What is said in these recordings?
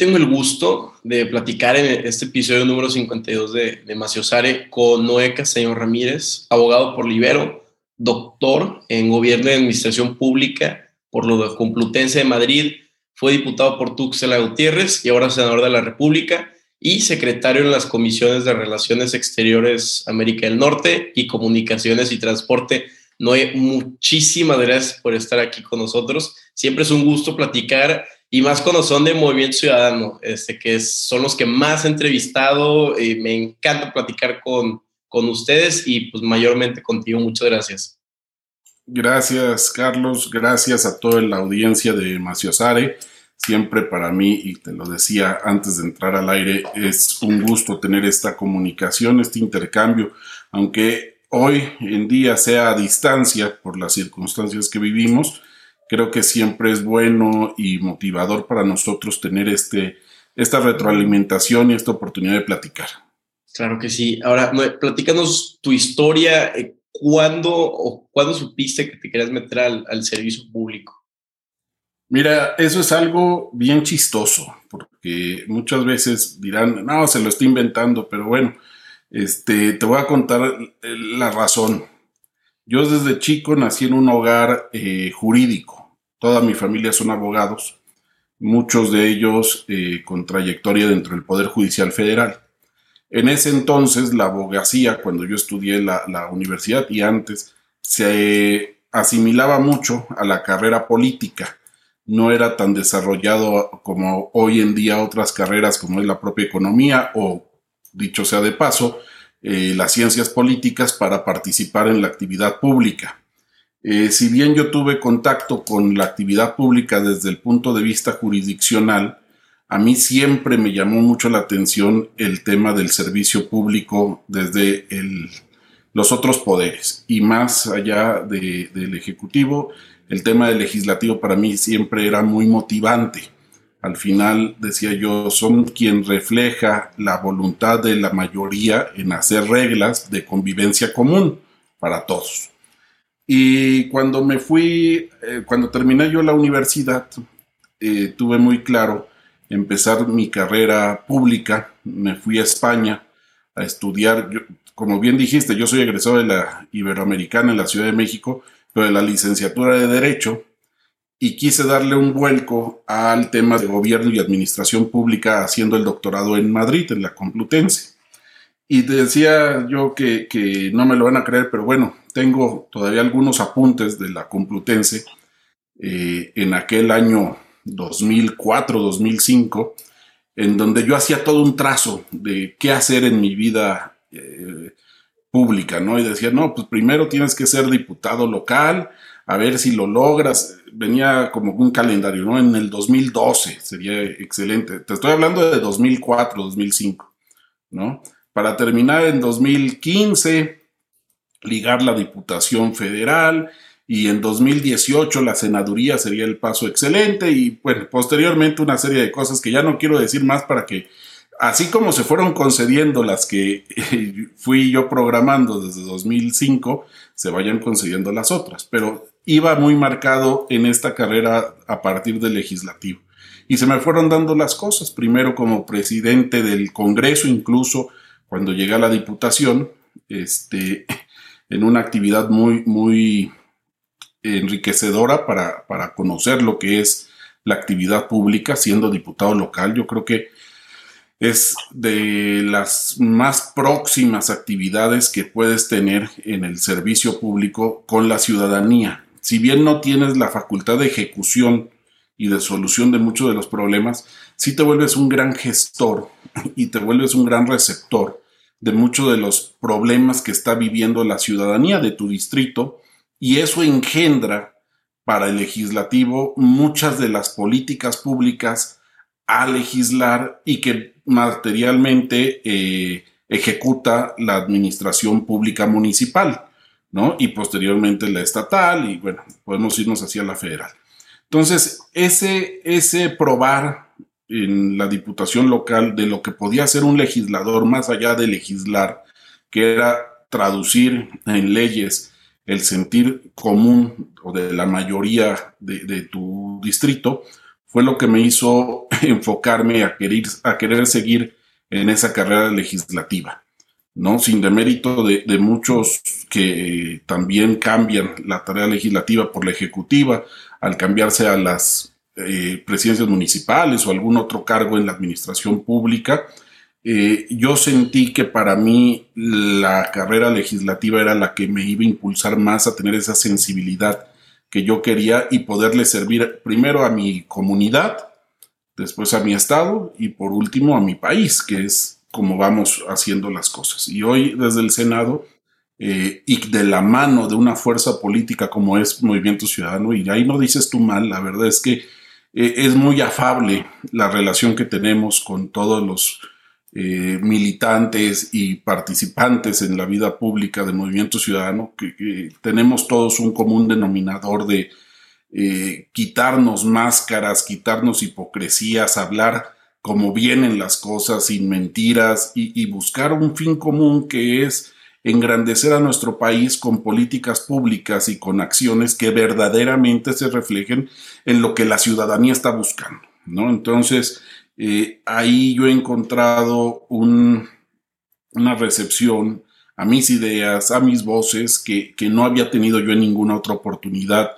tengo el gusto de platicar en este episodio número 52 de, de Maciosare con Noé Castellón Ramírez, abogado por Libero, doctor en Gobierno y Administración Pública por de Complutense de Madrid, fue diputado por Tuxtla Gutiérrez y ahora senador de la República y secretario en las comisiones de Relaciones Exteriores América del Norte y Comunicaciones y Transporte. Noé, muchísimas gracias por estar aquí con nosotros. Siempre es un gusto platicar y más cuando son de Movimiento Ciudadano, este, que son los que más he entrevistado. Y me encanta platicar con, con ustedes y pues mayormente contigo. Muchas gracias. Gracias, Carlos. Gracias a toda la audiencia de Maciosare. Siempre para mí, y te lo decía antes de entrar al aire, es un gusto tener esta comunicación, este intercambio, aunque hoy en día sea a distancia por las circunstancias que vivimos, creo que siempre es bueno y motivador para nosotros tener este, esta retroalimentación y esta oportunidad de platicar. Claro que sí. Ahora, platícanos tu historia. Eh, ¿Cuándo o cuándo supiste que te querías meter al, al servicio público? Mira, eso es algo bien chistoso, porque muchas veces dirán, no, se lo estoy inventando, pero bueno, este, te voy a contar la razón. Yo desde chico nací en un hogar eh, jurídico. Toda mi familia son abogados, muchos de ellos eh, con trayectoria dentro del Poder Judicial Federal. En ese entonces, la abogacía, cuando yo estudié la, la universidad y antes, se asimilaba mucho a la carrera política no era tan desarrollado como hoy en día otras carreras como es la propia economía o, dicho sea de paso, eh, las ciencias políticas para participar en la actividad pública. Eh, si bien yo tuve contacto con la actividad pública desde el punto de vista jurisdiccional, a mí siempre me llamó mucho la atención el tema del servicio público desde los otros poderes y más allá del Ejecutivo el tema del legislativo para mí siempre era muy motivante. Al final, decía yo, son quien refleja la voluntad de la mayoría en hacer reglas de convivencia común para todos. Y cuando me fui, eh, cuando terminé yo la universidad, eh, tuve muy claro empezar mi carrera pública. Me fui a España a estudiar. como bien dijiste, yo soy egresado de la Iberoamericana en la Ciudad de México de la licenciatura de Derecho y quise darle un vuelco al tema de gobierno y administración pública haciendo el doctorado en Madrid, en la Complutense. Y decía yo que, no me lo van a creer, pero bueno, tengo todavía algunos apuntes de la Complutense eh, en aquel año 2004-2005, en donde yo hacía todo un trazo de qué hacer en mi vida eh, pública, ¿no? Y decía, no, pues primero tienes que ser diputado local, a ver si lo logras. Venía como un calendario, ¿no? En el 2012 sería excelente. Te estoy hablando de 2004, 2005, ¿no? Para terminar en 2015, ligar la Diputación Federal y en 2018 la senaduría sería el paso excelente y bueno, posteriormente una serie de cosas que ya no quiero decir más para que así como se fueron concediendo las que fui yo programando desde 2005, se vayan concediendo las otras. Pero iba muy marcado en esta carrera a partir del legislativo. Y se me fueron dando las cosas, primero como presidente del Congreso, incluso cuando llegué a la Diputación, este, en una actividad muy, muy enriquecedora para, para conocer lo que es la actividad pública, siendo diputado local. Yo creo que es de las más próximas actividades que puedes tener en el servicio público con la ciudadanía. Si bien no tienes la facultad de ejecución y de solución de muchos de los problemas, sí te vuelves un gran gestor y te vuelves un gran receptor de muchos de los problemas que está viviendo la ciudadanía de tu distrito y eso engendra para el legislativo muchas de las políticas públicas a legislar y que materialmente eh, ejecuta la administración pública municipal, ¿no? Y posteriormente la estatal y bueno, podemos irnos hacia la federal. Entonces, ese, ese probar en la diputación local de lo que podía hacer un legislador más allá de legislar, que era traducir en leyes el sentir común o de la mayoría de, tu distrito, fue lo que me hizo enfocarme a querer, a querer seguir en esa carrera legislativa. ¿no? Sin demérito de, de muchos que también cambian la tarea legislativa por la ejecutiva al cambiarse a las eh, presidencias municipales o algún otro cargo en la administración pública. Eh, yo sentí que para mí la carrera legislativa era la que me iba a impulsar más a tener esa sensibilidad que yo quería y poderle servir primero a mi comunidad, después a mi estado y por último a mi país, que es como vamos haciendo las cosas. Y hoy desde el Senado eh, y de la mano de una fuerza política como es Movimiento Ciudadano, y ahí no dices tú mal, la verdad es que eh, es muy afable la relación que tenemos con todos los eh, militantes y participantes en la vida pública de Movimiento Ciudadano, que, tenemos todos un común denominador de quitarnos máscaras, quitarnos hipocresías, hablar como vienen las cosas, sin mentiras, y, buscar un fin común que es engrandecer a nuestro país con políticas públicas y con acciones que verdaderamente se reflejen en lo que la ciudadanía está buscando, ¿no? Entonces, eh, ahí yo he encontrado una recepción a mis ideas, a mis voces, que, no había tenido yo en ninguna otra oportunidad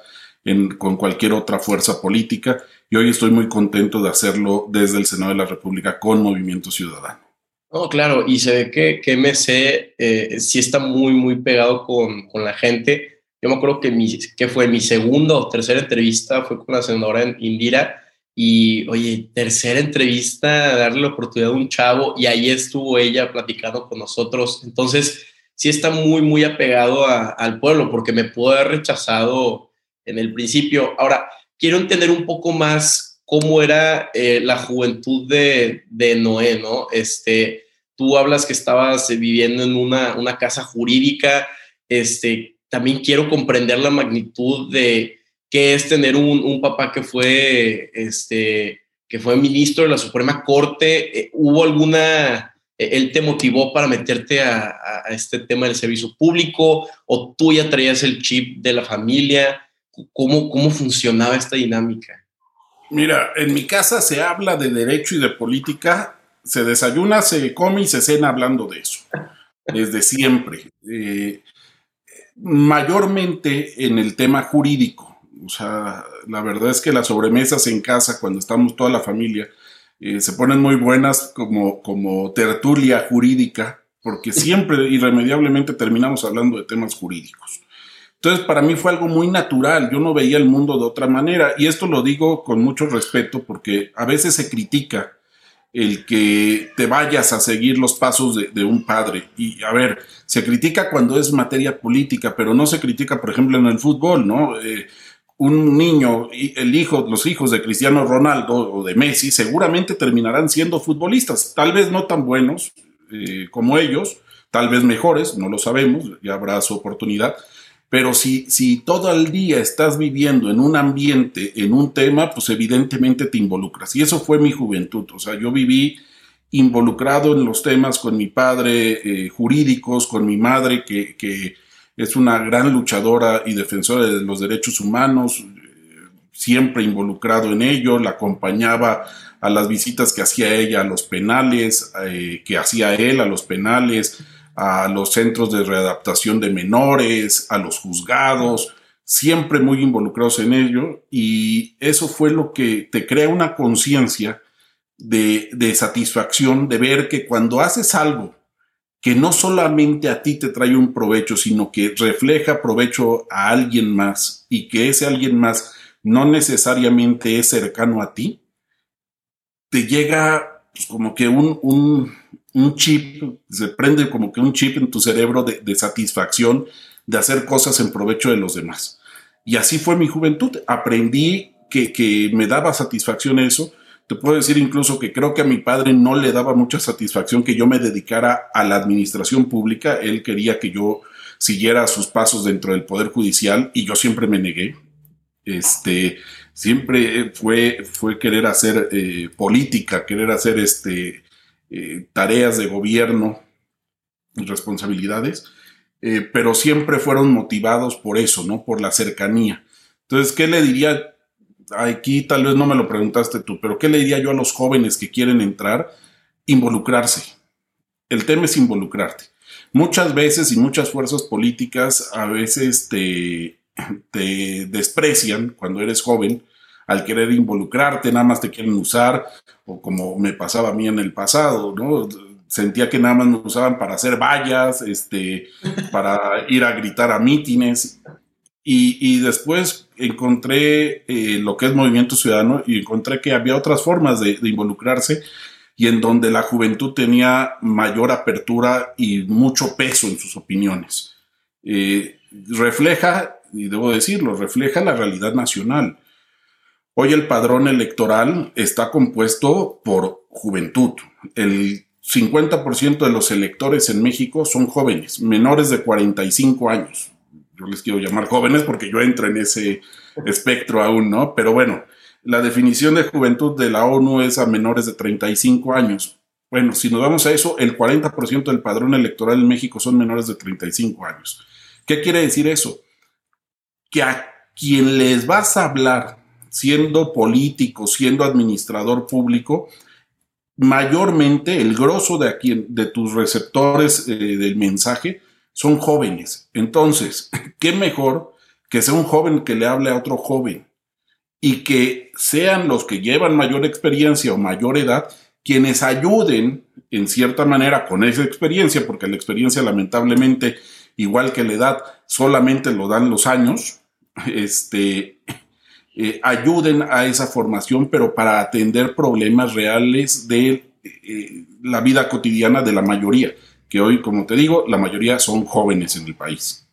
con cualquier otra fuerza política y hoy estoy muy contento de hacerlo desde el Senado de la República con Movimiento Ciudadano. No, claro, y se ve que, que MC eh, sí está muy, muy pegado con, con, la gente. Yo me acuerdo que, mi, que fue mi segunda o tercera entrevista fue con la senadora Indira y, oye, tercera entrevista, darle la oportunidad a un chavo y ahí estuvo ella platicando con nosotros. Entonces, sí está muy, muy apegado al pueblo porque me pudo haber rechazado en el principio. Ahora, quiero entender un poco más cómo era eh, la juventud de, de, Noé, ¿no? Este, tú hablas que estabas viviendo en una, una casa jurídica, este, también quiero comprender la magnitud de qué es tener un, un papá que fue, este, que fue ministro de la Suprema Corte. Eh, ¿Hubo alguna, eh, él te motivó para meterte a, a, este tema del servicio público o tú ya traías el chip de la familia? cómo, cómo funcionaba esta dinámica. Mira, en mi casa se habla de derecho y de política, se desayuna, se come y se cena hablando de eso, desde siempre. Eh, mayormente en el tema jurídico. O sea, la verdad es que las sobremesas en casa, cuando estamos toda la familia, eh, se ponen muy buenas como, como tertulia jurídica, porque siempre irremediablemente terminamos hablando de temas jurídicos. Entonces, para mí fue algo muy natural, yo no veía el mundo de otra manera, y esto lo digo con mucho respeto porque a veces se critica el que te vayas a seguir los pasos de, un padre. Y a ver, se critica cuando es materia política, pero no se critica, por ejemplo, en el fútbol, ¿no? Eh, un niño, el hijo, los hijos de Cristiano Ronaldo o de Messi, seguramente terminarán siendo futbolistas, tal vez no tan buenos eh, como ellos, tal vez mejores, no lo sabemos, ya habrá su oportunidad, pero si, si todo el día estás viviendo en un ambiente, en un tema, pues evidentemente te involucras. Y eso fue mi juventud. O sea, yo viví involucrado en los temas con mi padre eh, jurídicos, con mi madre que, que, es una gran luchadora y defensora de los derechos humanos, siempre involucrado en ello, la acompañaba a las visitas que hacía ella a los penales, eh, que hacía él a los penales, a los centros de readaptación de menores, a los juzgados, siempre muy involucrados en ello y eso fue lo que te crea una conciencia de, de, satisfacción de ver que cuando haces algo que no solamente a ti te trae un provecho, sino que refleja provecho a alguien más y que ese alguien más no necesariamente es cercano a ti, te llega pues, como que un, un, un chip, se prende como que un chip en tu cerebro de, satisfacción de hacer cosas en provecho de los demás. Y así fue mi juventud. Aprendí que, que, me daba satisfacción eso. Te puedo decir incluso que creo que a mi padre no le daba mucha satisfacción que yo me dedicara a la administración pública. Él quería que yo siguiera sus pasos dentro del Poder Judicial y yo siempre me negué. Este, siempre fue, fue querer hacer eh, política, querer hacer este, eh, tareas de gobierno y responsabilidades, eh, pero siempre fueron motivados por eso, ¿no? Por la cercanía. Entonces, ¿qué le diría aquí tal vez no me lo preguntaste tú, pero ¿qué le diría yo a los jóvenes que quieren entrar? Involucrarse. El tema es involucrarte. Muchas veces y muchas fuerzas políticas a veces te, te desprecian cuando eres joven al querer involucrarte, nada más te quieren usar, o como me pasaba a mí en el pasado, ¿no? Sentía que nada más me usaban para hacer vallas, este, para ir a gritar a mítines. Y, después encontré eh, lo que es movimiento ciudadano y encontré que había otras formas de, involucrarse y en donde la juventud tenía mayor apertura y mucho peso en sus opiniones. Eh, refleja, y debo decirlo, refleja la realidad nacional. Hoy el padrón electoral está compuesto por juventud. El 50% de los electores en México son jóvenes, menores de 45 años. Yo les quiero llamar jóvenes porque yo entro en ese espectro aún, ¿no? Pero bueno, la definición de juventud de la ONU es a menores de 35 años. Bueno, si nos vamos a eso, el 40% del padrón electoral en México son menores de 35 años. ¿Qué quiere decir eso? Que a quien les vas a hablar siendo político, siendo administrador público, mayormente el grosso de, aquí, de tus receptores eh, del mensaje son jóvenes. Entonces, ¿qué mejor que sea un joven que le hable a otro joven? Y que sean los que llevan mayor experiencia o mayor edad quienes ayuden en cierta manera con esa experiencia, porque la experiencia lamentablemente, igual que la edad, solamente lo dan los años, este, eh, ayuden a esa formación, pero para atender problemas reales de eh, la vida cotidiana de la mayoría, que hoy, como te digo, la mayoría son jóvenes en el país.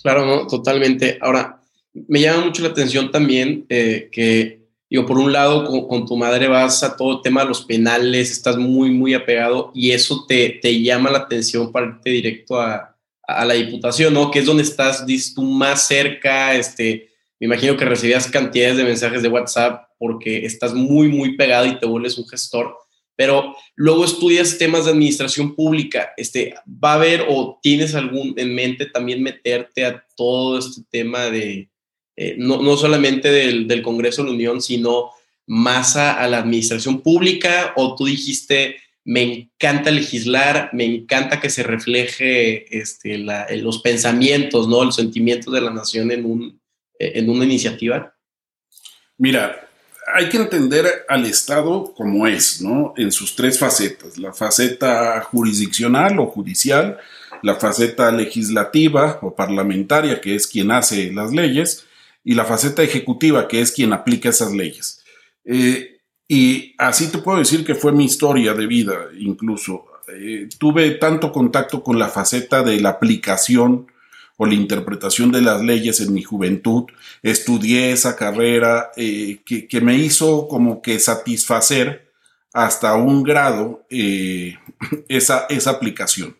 Claro, no, totalmente. Ahora, me llama mucho la atención también eh, que, digo, por un lado, con, tu madre vas a todo el tema de los penales, estás muy, muy apegado y eso te, te llama la atención para irte directo a, a la diputación, ¿no? Que es donde estás, tú más cerca, este, me imagino que recibías cantidades de mensajes de WhatsApp porque estás muy, muy pegado y te vuelves un gestor, pero luego estudias temas de administración pública. Este, ¿Va a haber o tienes algún en mente también meterte a todo este tema de, eh, no, no, solamente del, del, Congreso de la Unión, sino más a, la administración pública? ¿O tú dijiste, me encanta legislar, me encanta que se refleje este, la, los pensamientos, ¿no? los sentimientos de la nación en un en una iniciativa? Mira, hay que entender al Estado como es, ¿no? En sus tres facetas, la faceta jurisdiccional o judicial, la faceta legislativa o parlamentaria, que es quien hace las leyes, y la faceta ejecutiva, que es quien aplica esas leyes. Eh, y así te puedo decir que fue mi historia de vida, incluso. Eh, tuve tanto contacto con la faceta de la aplicación o la interpretación de las leyes en mi juventud, estudié esa carrera eh, que, me hizo como que satisfacer hasta un grado eh, esa, esa aplicación.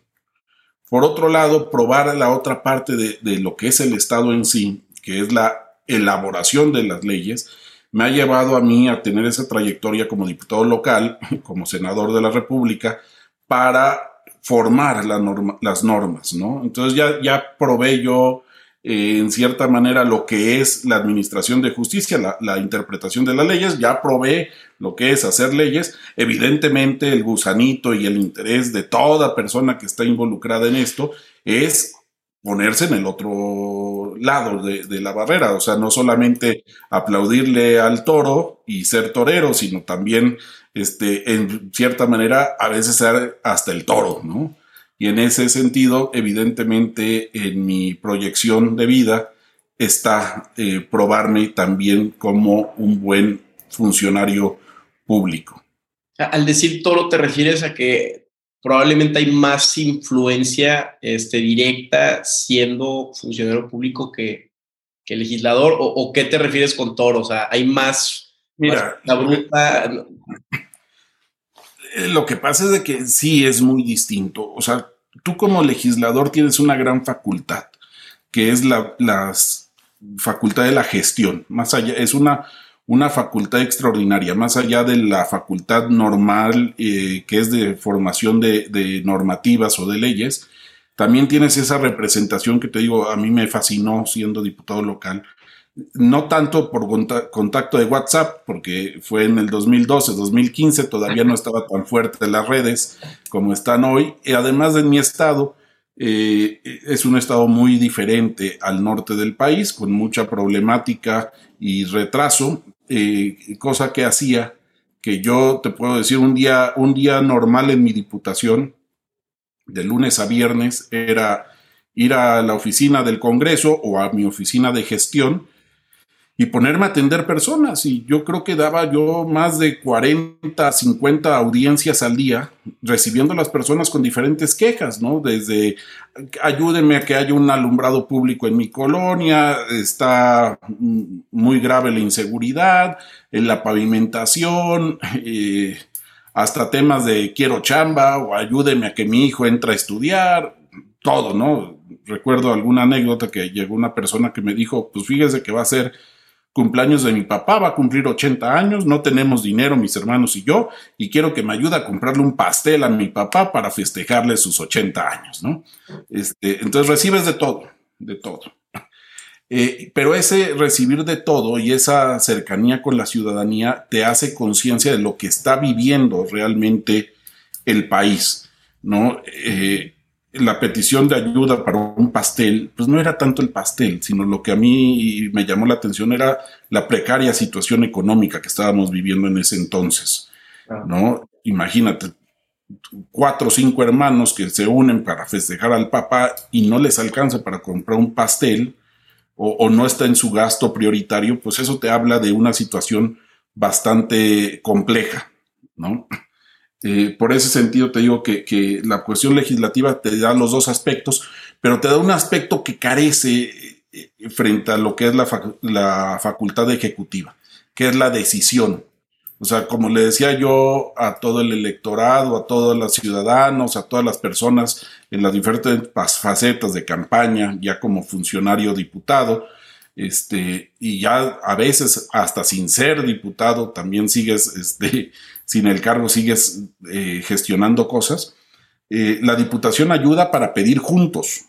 Por otro lado, probar la otra parte de, de lo que es el Estado en sí, que es la elaboración de las leyes, me ha llevado a mí a tener esa trayectoria como diputado local, como senador de la República, para formar las normas, ¿no? Entonces ya, ya probé yo eh, en cierta manera lo que es la administración de justicia, la, interpretación de las leyes, ya probé lo que es hacer leyes. Evidentemente el gusanito y el interés de toda persona que está involucrada en esto es ponerse en el otro lado de, de, la barrera, o sea, no solamente aplaudirle al toro y ser torero, sino también este, en cierta manera, a veces ser hasta el toro, ¿no? Y en ese sentido, evidentemente, en mi proyección de vida está eh, probarme también como un buen funcionario público. Al decir toro, te refieres a que probablemente hay más influencia este, directa siendo funcionario público que, que legislador, o, o, qué te refieres con toro? O sea, hay más. Mira, la bruta. Eh, lo que pasa es de que sí es muy distinto. O sea, tú como legislador tienes una gran facultad, que es la facultad de la gestión. Más allá, es una, una facultad extraordinaria, más allá de la facultad normal, eh, que es de formación de, de, normativas o de leyes. También tienes esa representación que te digo, a mí me fascinó siendo diputado local, no tanto por contacto de WhatsApp, porque fue en el 2012, 2015, todavía no estaba tan fuerte las redes como están hoy. Y además de mi estado, eh, es un estado muy diferente al norte del país, con mucha problemática y retraso, eh, cosa que hacía que yo te puedo decir un día, un día normal en mi diputación, de lunes a viernes, era ir a la oficina del Congreso o a mi oficina de gestión y ponerme a atender personas. Y yo creo que daba yo más de 40, 50 audiencias al día, recibiendo a las personas con diferentes quejas, ¿no? Desde ayúdenme a que haya un alumbrado público en mi colonia, está muy grave la inseguridad, en la pavimentación, eh, hasta temas de quiero chamba o ayúdenme a que mi hijo entre a estudiar, todo, ¿no? Recuerdo alguna anécdota que llegó una persona que me dijo, pues fíjese que va a ser cumpleaños de mi papá, va a cumplir 80 años, no tenemos dinero mis hermanos y yo, y quiero que me ayude a comprarle un pastel a mi papá para festejarle sus 80 años, ¿no? Este, entonces recibes de todo, de todo. Eh, pero ese recibir de todo y esa cercanía con la ciudadanía te hace conciencia de lo que está viviendo realmente el país, ¿no? Eh, la petición de ayuda para un pastel, pues no era tanto el pastel, sino lo que a mí me llamó la atención era la precaria situación económica que estábamos viviendo en ese entonces, ah. ¿no? Imagínate, cuatro o cinco hermanos que se unen para festejar al papá y no les alcanza para comprar un pastel o, o no está en su gasto prioritario, pues eso te habla de una situación bastante compleja, ¿no? Eh, por ese sentido te digo que, la cuestión legislativa te da los dos aspectos, pero te da un aspecto que carece eh, frente a lo que es la, la facultad ejecutiva, que es la decisión. O sea, como le decía yo a todo el electorado, a todos los ciudadanos, a todas las personas en las diferentes facetas de campaña, ya como funcionario diputado, este, y ya a veces hasta sin ser diputado también sigues, este, sin el cargo sigues eh, gestionando cosas. Eh, la diputación ayuda para pedir juntos,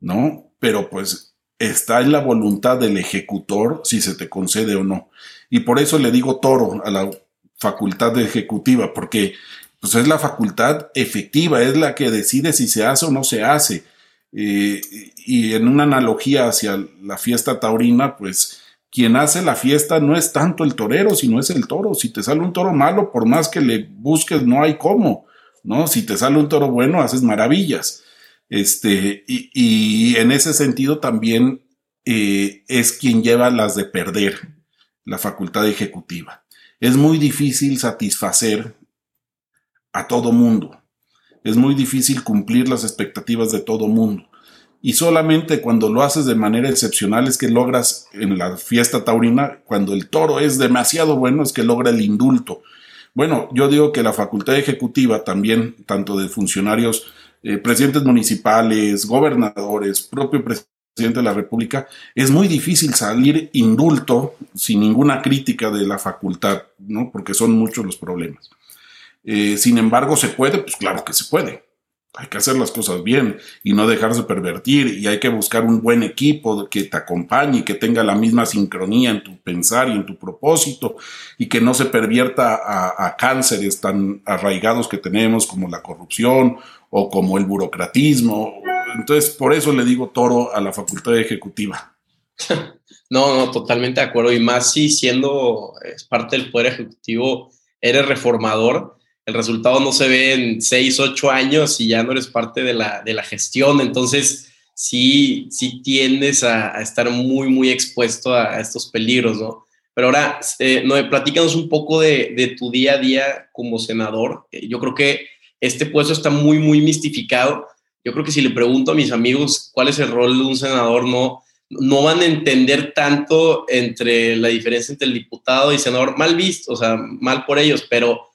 ¿no? Pero pues está en la voluntad del ejecutor si se te concede o no. Y por eso le digo toro a la facultad ejecutiva, porque pues es la facultad efectiva, es la que decide si se hace o no se hace eh, y en una analogía hacia la fiesta taurina, pues quien hace la fiesta no es tanto el torero, sino es el toro. Si te sale un toro malo, por más que le busques, no hay cómo, ¿no? Si te sale un toro bueno, haces maravillas. Este, y, en ese sentido también eh, es quien lleva las de perder, la facultad ejecutiva. Es muy difícil satisfacer a todo mundo es muy difícil cumplir las expectativas de todo mundo. Y solamente cuando lo haces de manera excepcional es que logras en la fiesta taurina, cuando el toro es demasiado bueno, es que logra el indulto. Bueno, yo digo que la facultad ejecutiva también, tanto de funcionarios, eh, presidentes municipales, gobernadores, propio presidente de la República, es muy difícil salir indulto sin ninguna crítica de la facultad, ¿no? Porque son muchos los problemas. Eh, sin embargo, ¿se puede? Pues claro que se puede. Hay que hacer las cosas bien y no dejarse pervertir y hay que buscar un buen equipo que te acompañe que tenga la misma sincronía en tu pensar y en tu propósito y que no se pervierta a, a cánceres tan arraigados que tenemos como la corrupción o como el burocratismo. Entonces, por eso le digo toro a la facultad ejecutiva. No, no, totalmente de acuerdo. Y más si siendo parte del Poder Ejecutivo, eres reformador, el resultado no se ve en seis, ocho años y ya no eres parte de la, de la gestión. Entonces, sí, sí tiendes a, estar muy, muy expuesto a, estos peligros, ¿no? Pero ahora, eh, Noé, platícanos un poco de, de, tu día a día como senador. Eh, yo creo que este puesto está muy, muy mistificado. Yo creo que si le pregunto a mis amigos cuál es el rol de un senador, no, no van a entender tanto entre la diferencia entre el diputado y senador, mal visto, o sea, mal por ellos, pero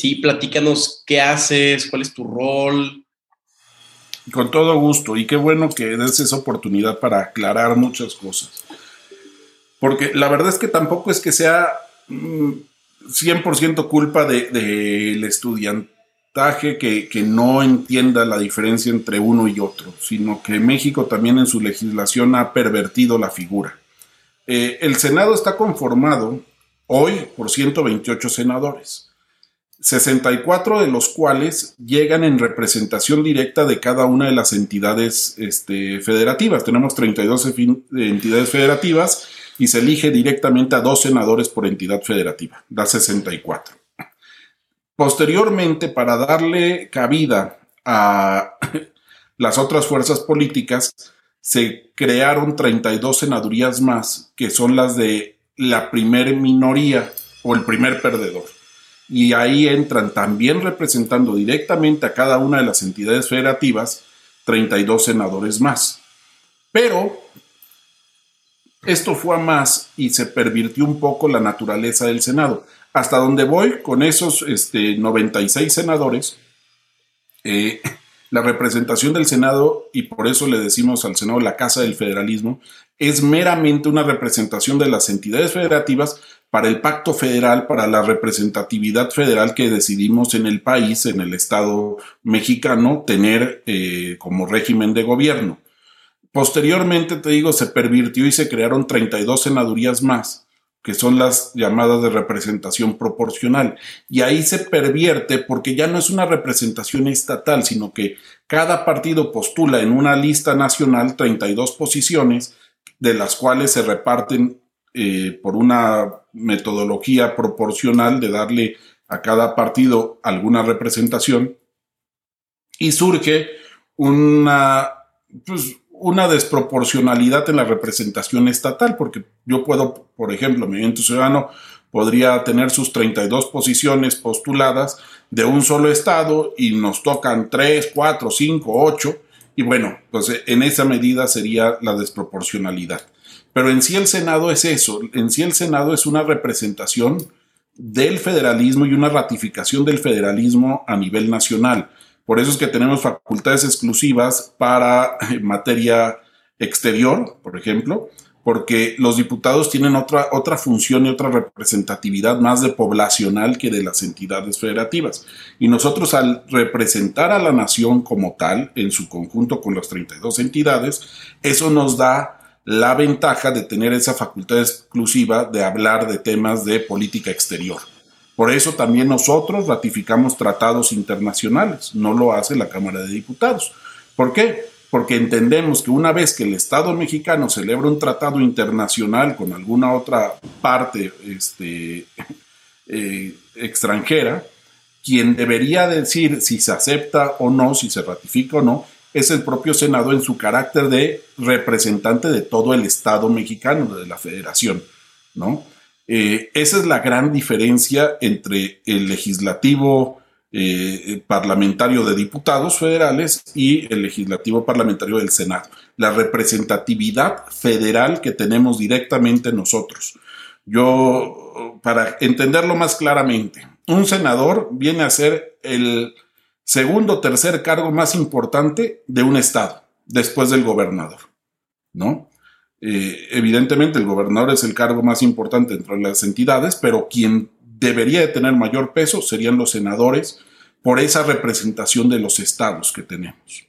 Sí, platícanos qué haces, cuál es tu rol. Con todo gusto, y qué bueno que des esa oportunidad para aclarar muchas cosas. Porque la verdad es que tampoco es que sea 100% mm, culpa del de, estudiantaje que, que no entienda la diferencia entre uno y otro, sino que México también en su legislación ha pervertido la figura. Eh, el Senado está conformado hoy por 128 senadores. 64 de los cuales llegan en representación directa de cada una de las entidades este, federativas. Tenemos 32 entidades federativas y se elige directamente a dos senadores por entidad federativa, da 64. Posteriormente, para darle cabida a las otras fuerzas políticas, se crearon 32 senadurías más, que son las de la primer minoría o el primer perdedor y ahí entran también representando directamente a cada una de las entidades federativas 32 senadores más. Pero esto fue a más y se pervirtió un poco la naturaleza del Senado. Hasta donde voy con esos este, 96 senadores, eh, la representación del Senado, y por eso le decimos al Senado la Casa del Federalismo, es meramente una representación de las entidades federativas para el pacto federal, para la representatividad federal que decidimos en el país, en el Estado mexicano, tener eh, como régimen de gobierno. Posteriormente, te digo, se pervirtió y se crearon 32 senadurías más, que son las llamadas de representación proporcional. Y ahí se pervierte porque ya no es una representación estatal, sino que cada partido postula en una lista nacional 32 posiciones, de las cuales se reparten eh, por una metodología proporcional de darle a cada partido alguna representación y surge una, pues, una desproporcionalidad en la representación estatal, porque yo puedo, por ejemplo, Movimiento Ciudadano podría tener sus 32 posiciones postuladas de un solo estado y nos tocan 3, 4, 5, 8, y bueno, pues en esa medida sería la desproporcionalidad. Pero en sí el Senado es eso, en sí el Senado es una representación del federalismo y una ratificación del federalismo a nivel nacional. Por eso es que tenemos facultades exclusivas para eh, materia exterior, por ejemplo, porque los diputados tienen otra, otra función y otra representatividad más de poblacional que de las entidades federativas. Y nosotros al representar a la nación como tal, en su conjunto con las 32 entidades, eso nos da la ventaja de tener esa facultad exclusiva de hablar de temas de política exterior. Por eso también nosotros ratificamos tratados internacionales, no lo hace la Cámara de Diputados. ¿Por qué? Porque entendemos que una vez que el Estado mexicano celebra un tratado internacional con alguna otra parte este, eh, extranjera, quien debería decir si se acepta o no, si se ratifica o no, es el propio Senado en su carácter de representante de todo el Estado mexicano, de la Federación, ¿no? Eh, esa es la gran diferencia entre el legislativo eh, parlamentario de diputados federales y el legislativo parlamentario del Senado. La representatividad federal que tenemos directamente nosotros. Yo, para entenderlo más claramente, un senador viene a ser el segundo tercer cargo más importante de un estado, después del gobernador, ¿no? Eh, evidentemente el gobernador es el cargo más importante entre las entidades, pero quien debería de tener mayor peso serían los senadores por esa representación de los estados que tenemos.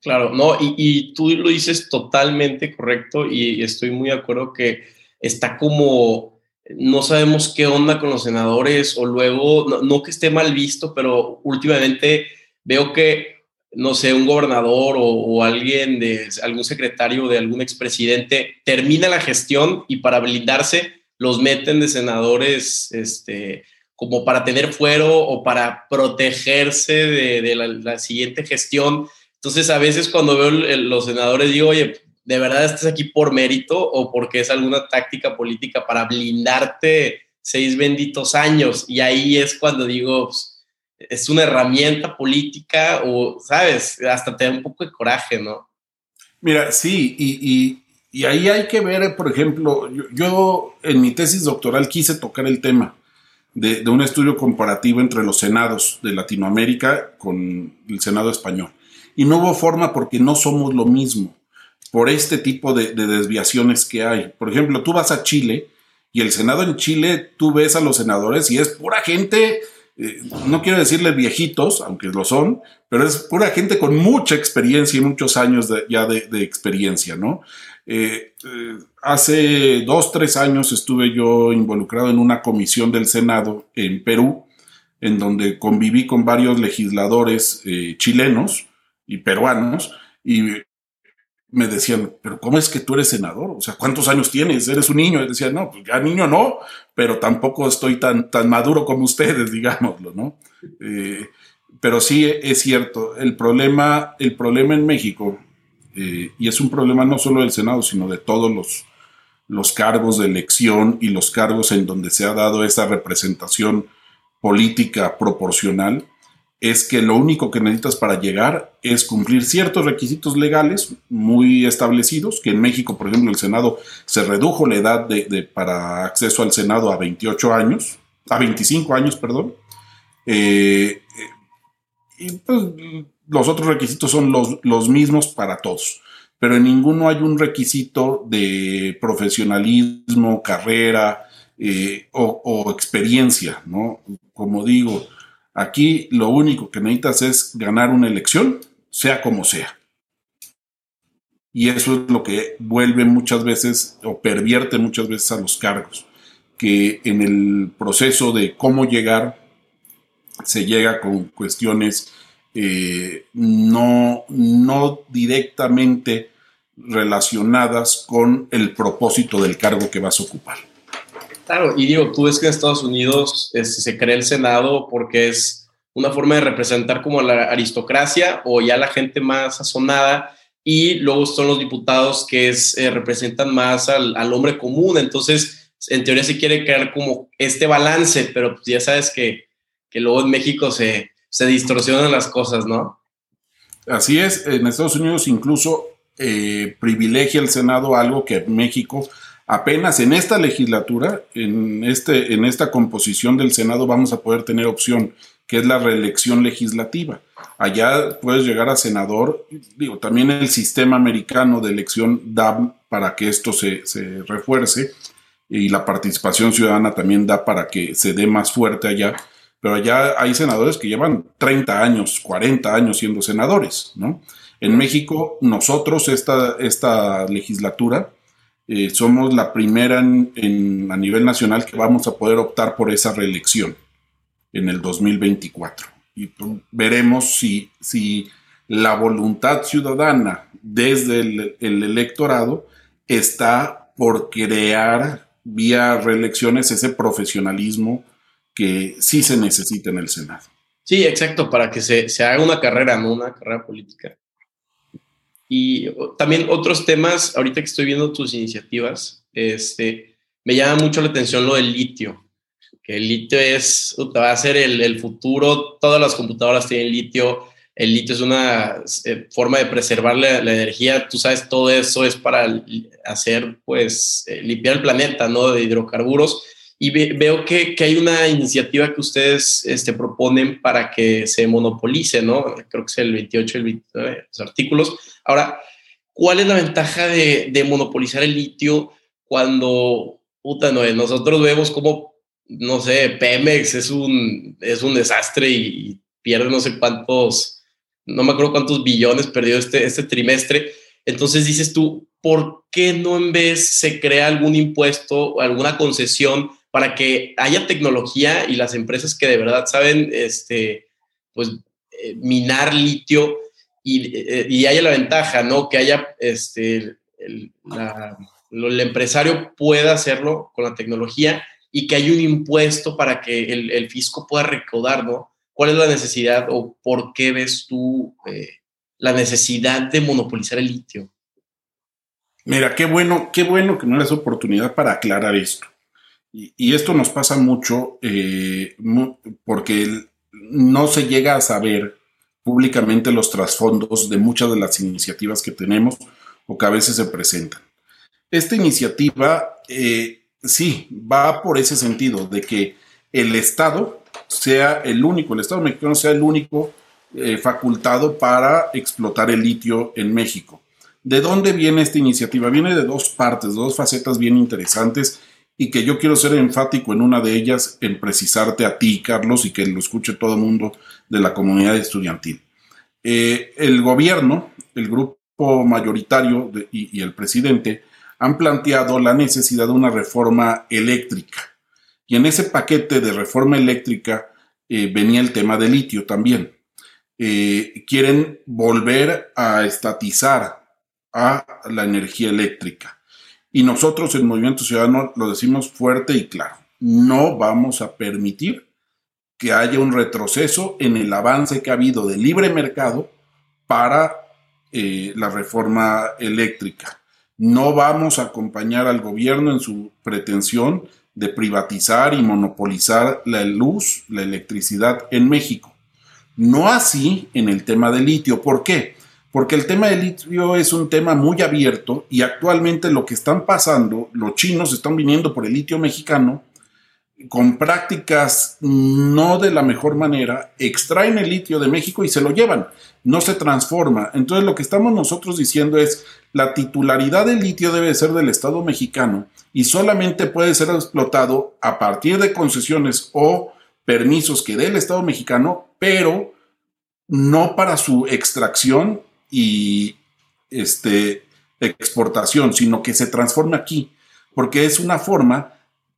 Claro, no, y, tú lo dices totalmente correcto y estoy muy de acuerdo que está como no sabemos qué onda con los senadores o luego, no, que esté mal visto, pero últimamente veo que, no sé, un gobernador o, alguien de algún secretario de algún expresidente termina la gestión y para blindarse los meten de senadores, este, como para tener fuero o para protegerse de, la, siguiente gestión. Entonces, a veces cuando veo los senadores digo, oye, de verdad estás aquí por mérito o porque es alguna táctica política para blindarte seis benditos años. Y ahí es cuando digo, pues, es una herramienta política o, ¿sabes? Hasta te da un poco de coraje, ¿no? Mira, sí, y, ahí hay que ver, por ejemplo, yo, en mi tesis doctoral quise tocar el tema de, de un estudio comparativo entre los senados de Latinoamérica con el Senado español. Y no hubo forma porque no somos lo mismo por este tipo de, desviaciones que hay. Por ejemplo, tú vas a Chile y el Senado en Chile, tú ves a los senadores y es pura gente, eh, no quiero decirle viejitos, aunque lo son, pero es pura gente con mucha experiencia y muchos años ya de, experiencia, ¿no? Eh, eh, hace dos, tres años estuve yo involucrado en una comisión del Senado en Perú, en donde conviví con varios legisladores chilenos y peruanos, y me decían, pero ¿cómo es que tú eres senador? O sea, ¿cuántos años tienes? ¿Eres un niño? Y decía, no, pues ya niño no, pero tampoco estoy tan, tan maduro como ustedes, digámoslo, ¿no? pero sí es cierto, el problema, el problema en México eh, y es un problema no solo del Senado, sino de todos los, los cargos de elección y los cargos en donde se ha dado esa representación política proporcional, es que lo único que necesitas para llegar es cumplir ciertos requisitos legales muy establecidos, que en México, por ejemplo, el Senado se redujo la edad de, para acceso al Senado a 28 años, a 25 años, perdón. Eh, eh, y pues los otros requisitos son los, mismos para todos, pero en ninguno hay un requisito de profesionalismo, carrera eh, o, experiencia, ¿no? Como digo, aquí lo único que necesitas es ganar una elección, sea como sea. Y eso es lo que vuelve muchas veces o pervierte muchas veces a los cargos, que en el proceso de cómo llegar se llega con cuestiones eh, no, no directamente relacionadas con el propósito del cargo que vas a ocupar. Claro, y digo, tú ves que en Estados Unidos este, se crea el Senado porque es una forma de representar como la aristocracia o ya la gente más sazonada y luego son los diputados que es, eh, representan más al, hombre común. Entonces, en teoría se quiere crear como este balance, pero pues ya sabes que, luego en México se, se distorsionan las cosas, ¿no? Así es, en Estados Unidos incluso eh, privilegia el Senado algo que México apenas en esta legislatura, en, este, en esta composición del Senado vamos a poder tener opción, que es la reelección legislativa. Allá puedes llegar a senador, digo, también el sistema americano de elección da para que esto se, se refuerce y la participación ciudadana también da para que se dé más fuerte allá pero ya hay senadores que llevan 30 años, 40 años siendo senadores, ¿no? En México, nosotros, esta, esta legislatura, eh, somos la primera en, a nivel nacional que vamos a poder optar por esa reelección en el 2024. Y pues, veremos si, si la voluntad ciudadana desde el, el electorado está por crear vía reelecciones ese profesionalismo que sí se necesita en el Senado. Sí, exacto, para que se, se haga una carrera, no una carrera política. Y también otros temas, ahorita que estoy viendo tus iniciativas, este, me llama mucho la atención lo del litio, que el litio es, va a ser el, el futuro, todas las computadoras tienen litio, el litio es una eh, forma de preservar la, energía, tú sabes, todo eso es para hacer, pues, eh, limpiar el planeta, ¿no? De hidrocarburos y veo que, que, hay una iniciativa que ustedes este, proponen para que se monopolice, ¿no? Creo que es el 28, el 29, los artículos. Ahora, ¿cuál es la ventaja de, de monopolizar el litio cuando, puta, no, nosotros vemos como, no sé, Pemex es un, es un desastre y, pierde no sé cuántos, no me acuerdo cuántos billones perdió este, este trimestre. Entonces dices tú, ¿por qué no en vez se crea algún impuesto, alguna concesión para que haya tecnología y las empresas que de verdad saben este, pues, eh, minar litio y, y, haya la ventaja, ¿no? Que haya este, el, el, empresario pueda hacerlo con la tecnología y que haya un impuesto para que el, el, fisco pueda recaudar, ¿no? ¿Cuál es la necesidad o por qué ves tú eh, la necesidad de monopolizar el litio? Mira, qué bueno, qué bueno que no das oportunidad para aclarar esto. Y, esto nos pasa mucho eh, porque no se llega a saber públicamente los trasfondos de muchas de las iniciativas que tenemos o que a veces se presentan. Esta iniciativa eh, sí va por ese sentido de que el Estado sea el único, el Estado mexicano sea el único eh, facultado para explotar el litio en México. ¿De dónde viene esta iniciativa? Viene de dos partes, dos facetas bien interesantes y que yo quiero ser enfático en una de ellas, en precisarte a ti, Carlos, y que lo escuche todo el mundo de la comunidad estudiantil. Eh, el gobierno, el grupo mayoritario y, el presidente han planteado la necesidad de una reforma eléctrica. Y en ese paquete de reforma eléctrica eh, venía el tema del litio también. Eh, quieren volver a estatizar a la energía eléctrica. Y nosotros en Movimiento Ciudadano lo decimos fuerte y claro, no vamos a permitir que haya un retroceso en el avance que ha habido de libre mercado para eh, la reforma eléctrica. No vamos a acompañar al gobierno en su pretensión de privatizar y monopolizar la luz, la electricidad en México. No así en el tema del litio. ¿Por qué? Porque el tema del litio es un tema muy abierto y actualmente lo que están pasando, los chinos están viniendo por el litio mexicano con prácticas no de la mejor manera, extraen el litio de México y se lo llevan, no se transforma. Entonces lo que estamos nosotros diciendo es, la titularidad del litio debe ser del Estado mexicano y solamente puede ser explotado a partir de concesiones o permisos que dé el Estado mexicano, pero no para su extracción y este, exportación, sino que se transforme aquí, porque es una forma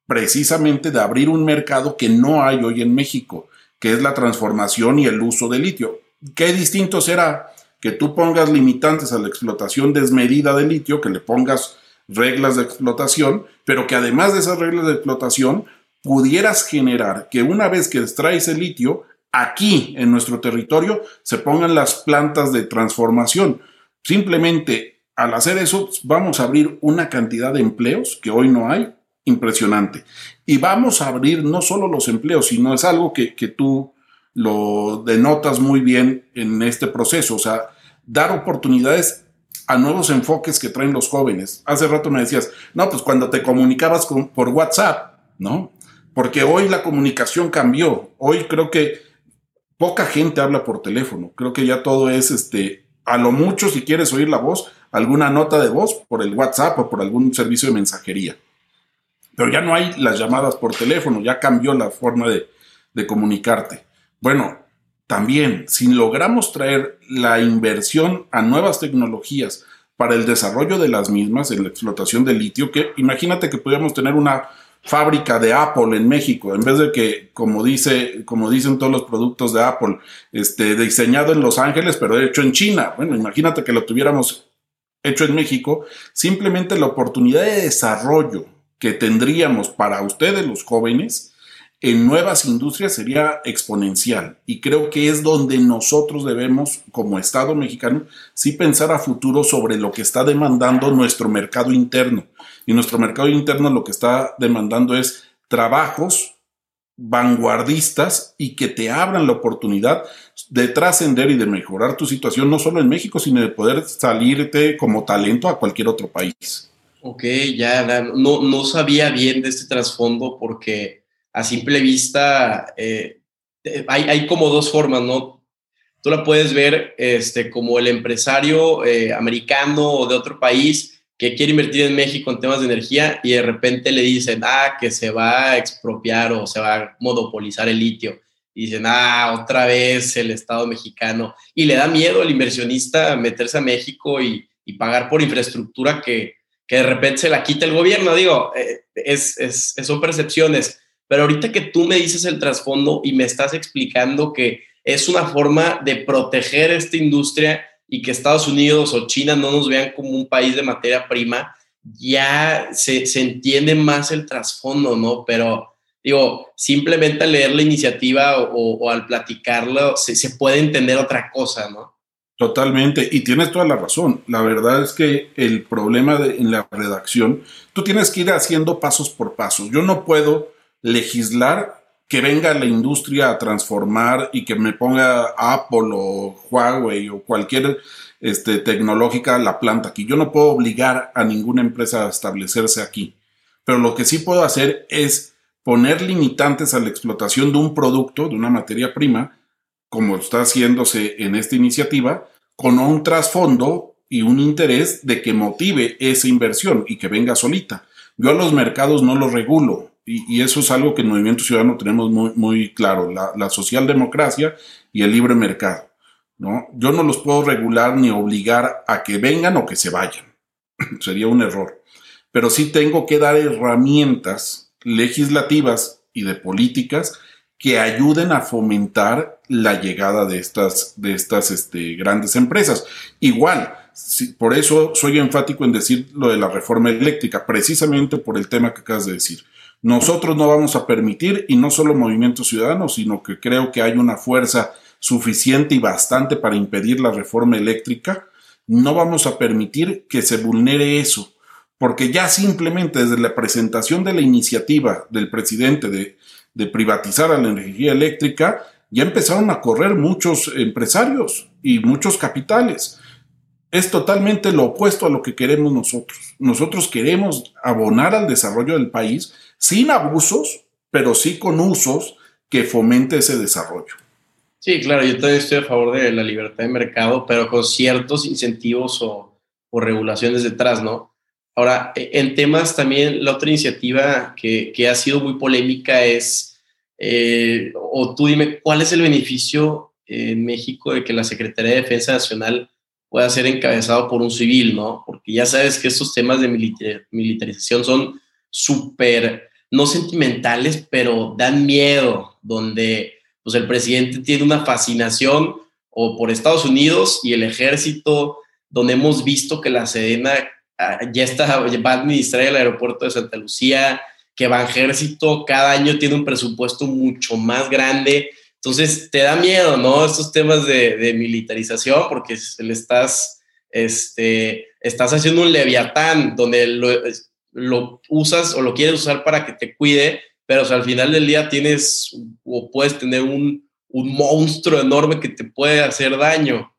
precisamente de abrir un mercado que no hay hoy en México, que es la transformación y el uso de litio. ¿Qué distinto será que tú pongas limitantes a la explotación desmedida de litio, que le pongas reglas de explotación, pero que además de esas reglas de explotación pudieras generar que una vez que extraes el litio, aquí en nuestro territorio se pongan las plantas de transformación. Simplemente al hacer eso vamos a abrir una cantidad de empleos que hoy no hay impresionante. Y vamos a abrir no solo los empleos, sino es algo que, tú lo denotas muy bien en este proceso, o sea, dar oportunidades a nuevos enfoques que traen los jóvenes. Hace rato me decías, no, pues cuando te comunicabas por WhatsApp, ¿no? Porque hoy la comunicación cambió. Hoy creo que poca gente habla por teléfono. Creo que ya todo es, este, a lo mucho, si quieres oír la voz, alguna nota de voz por el WhatsApp o por algún servicio de mensajería. Pero ya no hay las llamadas por teléfono, ya cambió la forma de, comunicarte. Bueno, también, si logramos traer la inversión a nuevas tecnologías para el desarrollo de las mismas, en la explotación de litio, que imagínate que pudiéramos tener una fábrica de Apple en México, en vez de que, como dice, como dicen todos los productos de Apple, este, diseñado en Los Ángeles, pero hecho en China. Bueno, imagínate que lo tuviéramos hecho en México, simplemente la oportunidad de desarrollo que tendríamos para ustedes los jóvenes en nuevas industrias sería exponencial. Y creo que es donde nosotros debemos como Estado mexicano sí pensar a futuro sobre lo que está demandando nuestro mercado interno y nuestro mercado interno lo que está demandando es trabajos vanguardistas y que te abran la oportunidad de trascender y de mejorar tu situación no solo en México, sino de poder salirte como talento a cualquier otro país. Ok, ya no, no sabía bien de este trasfondo porque a simple vista eh, hay, hay, como dos formas, ¿no? Tú la puedes ver este, como el empresario eh, americano o de otro país que quiere invertir en México en temas de energía y de repente le dicen, ah, que se va a expropiar o se va a monopolizar el litio. Y dicen, ah, otra vez el Estado mexicano. Y le da miedo al inversionista meterse a México y, y pagar por infraestructura que, que de repente se la quita el gobierno. Digo, eh, es, es, son percepciones, pero ahorita que tú me dices el trasfondo y me estás explicando que es una forma de proteger esta industria y que Estados Unidos o China no nos vean como un país de materia prima, ya se, se entiende más el trasfondo, ¿no? Pero digo, simplemente al leer la iniciativa o, al platicarlo se, se puede entender otra cosa, ¿no? Totalmente, y tienes toda la razón. La verdad es que el problema de, en la redacción, tú tienes que ir haciendo pasos por paso. Yo no puedo legislar que venga la industria a transformar y que me ponga Apple o Huawei o cualquier este, tecnológica la planta aquí. Yo no puedo obligar a ninguna empresa a establecerse aquí. Pero lo que sí puedo hacer es poner limitantes a la explotación de un producto, de una materia prima, como está haciéndose en esta iniciativa, con un trasfondo y un interés de que motive esa inversión y que venga solita. Yo a los mercados no los regulo y, eso es algo que en Movimiento Ciudadano tenemos muy, muy claro, la, la socialdemocracia y el libre mercado. ¿no? Yo no los puedo regular ni obligar a que vengan o que se vayan. Sería un error. Pero sí tengo que dar herramientas legislativas y de políticas que ayuden a fomentar la llegada de estas, de estas este, grandes empresas. Igual, por eso soy enfático en decir lo de la reforma eléctrica, precisamente por el tema que acabas de decir. Nosotros no vamos a permitir, y no solo Movimiento Ciudadano, sino que creo que hay una fuerza suficiente y bastante para impedir la reforma eléctrica, no vamos a permitir que se vulnere eso, porque ya simplemente desde la presentación de la iniciativa del presidente de, de privatizar a la energía eléctrica, ya empezaron a correr muchos empresarios y muchos capitales. Es totalmente lo opuesto a lo que queremos nosotros. Nosotros queremos abonar al desarrollo del país sin abusos, pero sí con usos que fomente ese desarrollo. Sí, claro, yo también estoy a favor de la libertad de mercado, pero con ciertos incentivos o, o regulaciones detrás, ¿no? Ahora, e, en temas también, la otra iniciativa que, ha sido muy polémica es, eh, o tú dime, ¿cuál es el beneficio en México de que la Secretaría de Defensa Nacional pueda ser encabezado por un civil, ¿no? Porque ya sabes que estos temas de militarización son súper, no sentimentales, pero dan miedo, donde pues el presidente tiene una fascinación o por Estados Unidos y el ejército, donde hemos visto que la Sedena Ah, ya está, va a administrar el aeropuerto de Santa Lucía, que Banjército cada año tiene un presupuesto mucho más grande. Entonces, te da miedo, ¿no? Estos temas de, militarización, porque le estás, este, estás haciendo un leviatán donde lo, usas o lo quieres usar para que te cuide, pero al final del día tienes o puedes tener un, un monstruo enorme que te puede hacer daño.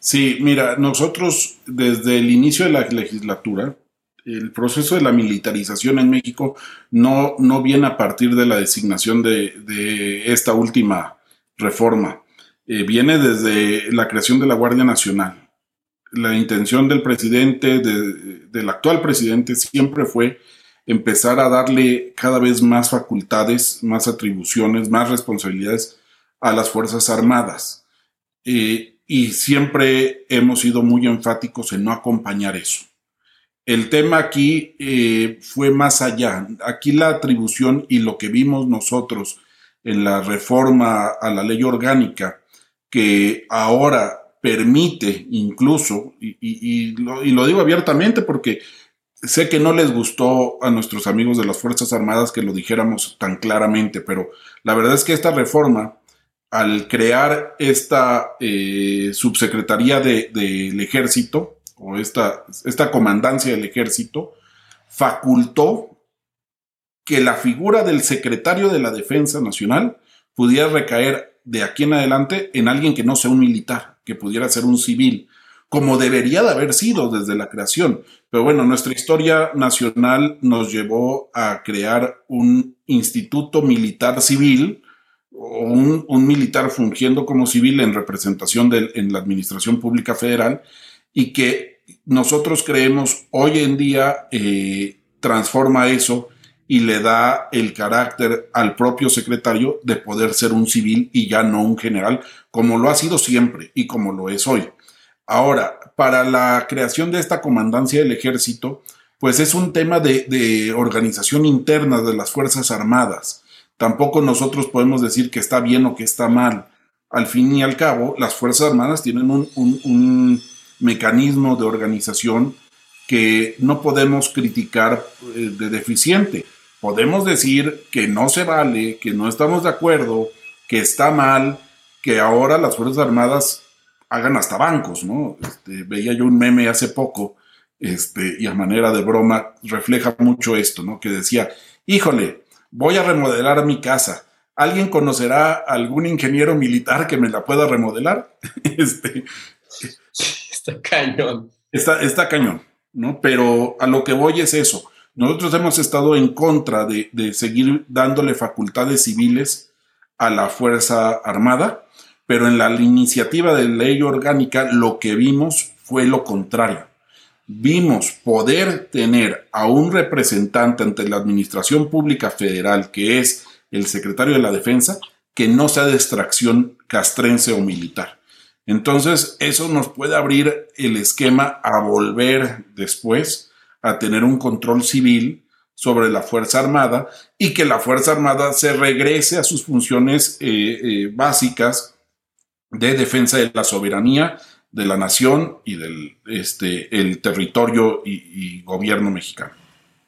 Sí, mira, nosotros desde el inicio de la legislatura, el proceso de la militarización en México no, no viene a partir de la designación de, esta última reforma. Eh, viene desde la creación de la Guardia Nacional. La intención del presidente, del actual presidente, siempre fue empezar a darle cada vez más facultades, más atribuciones, más responsabilidades a las Fuerzas Armadas. Eh, y siempre hemos sido muy enfáticos en no acompañar eso. El tema aquí eh, fue más allá. Aquí la atribución y lo que vimos nosotros en la reforma a la ley orgánica, que ahora permite incluso, y, lo, digo abiertamente porque sé que no les gustó a nuestros amigos de las Fuerzas Armadas que lo dijéramos tan claramente, pero la verdad es que esta reforma al crear esta eh, subsecretaría del ejército o esta, esta comandancia del ejército, facultó que la figura del secretario de la Defensa Nacional pudiera recaer de aquí en adelante en alguien que no sea un militar, que pudiera ser un civil, como debería de haber sido desde la creación. Pero bueno, nuestra historia nacional nos llevó a crear un instituto militar civil, un, un, militar fungiendo como civil en representación de, en la Administración Pública Federal y que nosotros creemos hoy en día eh, transforma eso y le da el carácter al propio secretario de poder ser un civil y ya no un general, como lo ha sido siempre y como lo es hoy. Ahora, para la creación de esta comandancia del ejército, pues es un tema de, de organización interna de las Fuerzas Armadas Tampoco nosotros podemos decir que está bien o que está mal. Al fin y al cabo, las Fuerzas Armadas tienen un, mecanismo de organización que no podemos criticar eh, de deficiente. Podemos decir que no se vale, que no estamos de acuerdo, que está mal, que ahora las Fuerzas Armadas hagan hasta bancos, ¿no? Este, veía yo un meme hace poco, este, y a manera de broma refleja mucho esto, ¿no? Que decía, híjole, voy a remodelar mi casa. ¿Alguien conocerá algún ingeniero militar que me la pueda remodelar? este, está cañón. Está, está cañón, ¿no? Pero a lo que voy es eso. Nosotros hemos estado en contra de, de seguir dándole facultades civiles a la Fuerza Armada, pero en la iniciativa de ley orgánica lo que vimos fue lo contrario vimos poder tener a un representante ante la Administración Pública Federal, que es el secretario de la Defensa, que no sea de extracción castrense o militar. Entonces, eso nos puede abrir el esquema a volver después a tener un control civil sobre la Fuerza Armada y que la Fuerza Armada se regrese a sus funciones eh, eh, básicas de defensa de la soberanía de la nación y del este, el territorio y, gobierno mexicano.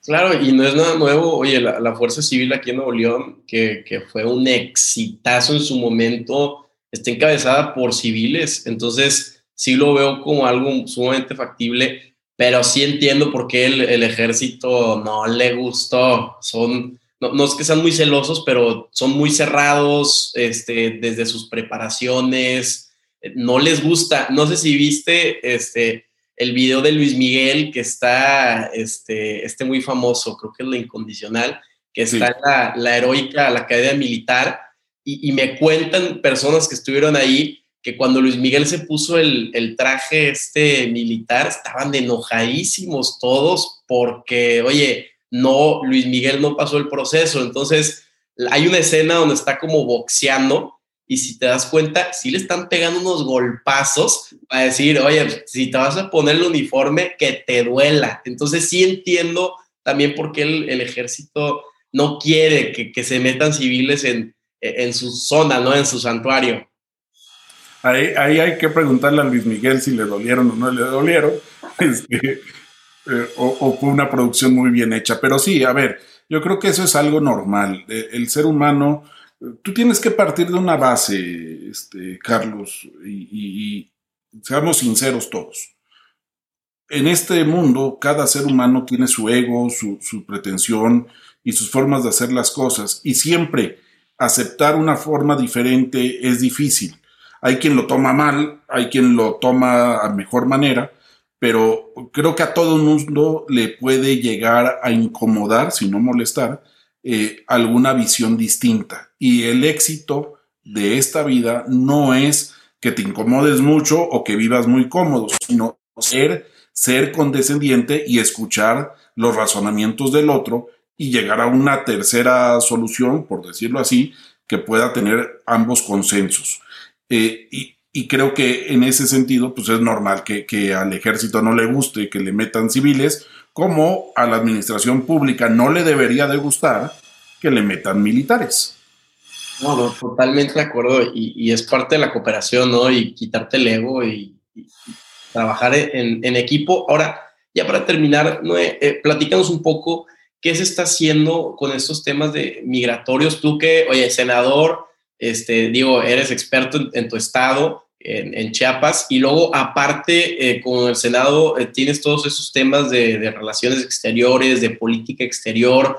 Claro, y no es nada nuevo. Oye, la, Fuerza Civil aquí en Nuevo León, que, que, fue un exitazo en su momento, está encabezada por civiles. Entonces, sí lo veo como algo sumamente factible pero sí entiendo por qué el, ejército no le gustó. Son, no, es que sean muy celosos, pero son muy cerrados este, desde sus preparaciones. No les gusta. No sé si viste este, el video de Luis Miguel, que está este, este muy famoso, creo que es la incondicional, que está en la, la, heroica, la academia militar, y, y me cuentan personas que estuvieron ahí que cuando Luis Miguel se puso el, traje este militar, estaban enojadísimos todos porque, oye, no, Luis Miguel no pasó el proceso. Entonces, hay una escena donde está como boxeando y si te das cuenta, sí le están pegando unos golpazos para decir, oye, si te vas a poner el uniforme, que te duela. Entonces, sí entiendo también por qué el, ejército no quiere que, que, se metan civiles en, en su zona, ¿no? En su santuario. Ahí, hay que preguntarle a Luis Miguel si le dolieron o no le dolieron. Este, eh, o, fue una producción muy bien hecha. Pero sí, a ver, yo creo que eso es algo normal. El ser humano, tú tienes que partir de una base, este, Carlos, y, seamos sinceros todos. En este mundo, cada ser humano tiene su ego, su, su pretensión y sus formas de hacer las cosas. Y siempre aceptar una forma diferente es difícil. Hay quien lo toma mal, hay quien lo toma a mejor manera, pero creo que a todo mundo le puede llegar a incomodar, si no molestar, eh, alguna visión distinta. Y el éxito de esta vida no es que te incomodes mucho o que vivas muy cómodo, sino ser, ser condescendiente y escuchar los razonamientos del otro y llegar a una tercera solución, por decirlo así, que pueda tener ambos consensos. Eh, y, creo que en ese sentido, pues es normal que, al ejército no le guste que le metan civiles, como a la administración pública no le debería de gustar que le metan militares. No, totalmente de acuerdo. Y, es parte de la cooperación, ¿no? Y quitarte el ego y, trabajar en, equipo. Ahora, ya para terminar, Noé, eh, platícanos un poco qué se está haciendo con estos temas de migratorios. Tú que, oye, senador, este, digo, eres experto en, tu estado, en, Chiapas, y luego aparte eh, con el Senado eh, tienes todos esos temas de, relaciones exteriores, de política exterior.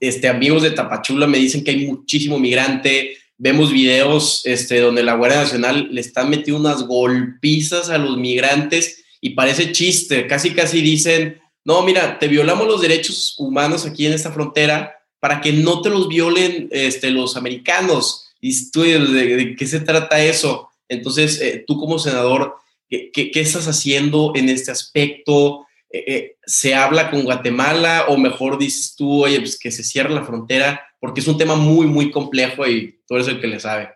este, amigos de Tapachula me dicen que hay muchísimo migrante, vemos videos este, donde la Guardia Nacional le está metiendo unas golpizas a los migrantes y parece chiste, casi casi dicen, no, mira, te violamos los derechos humanos aquí en esta frontera para que no te los violen este, los americanos y tú, ¿de, qué se trata eso? Entonces, eh, tú como senador, ¿qué, ¿qué, estás haciendo en este aspecto? Eh, eh, ¿Se habla con Guatemala o mejor dices tú, oye, pues que se cierre la frontera? Porque es un tema muy, muy complejo y tú eres el que le sabe.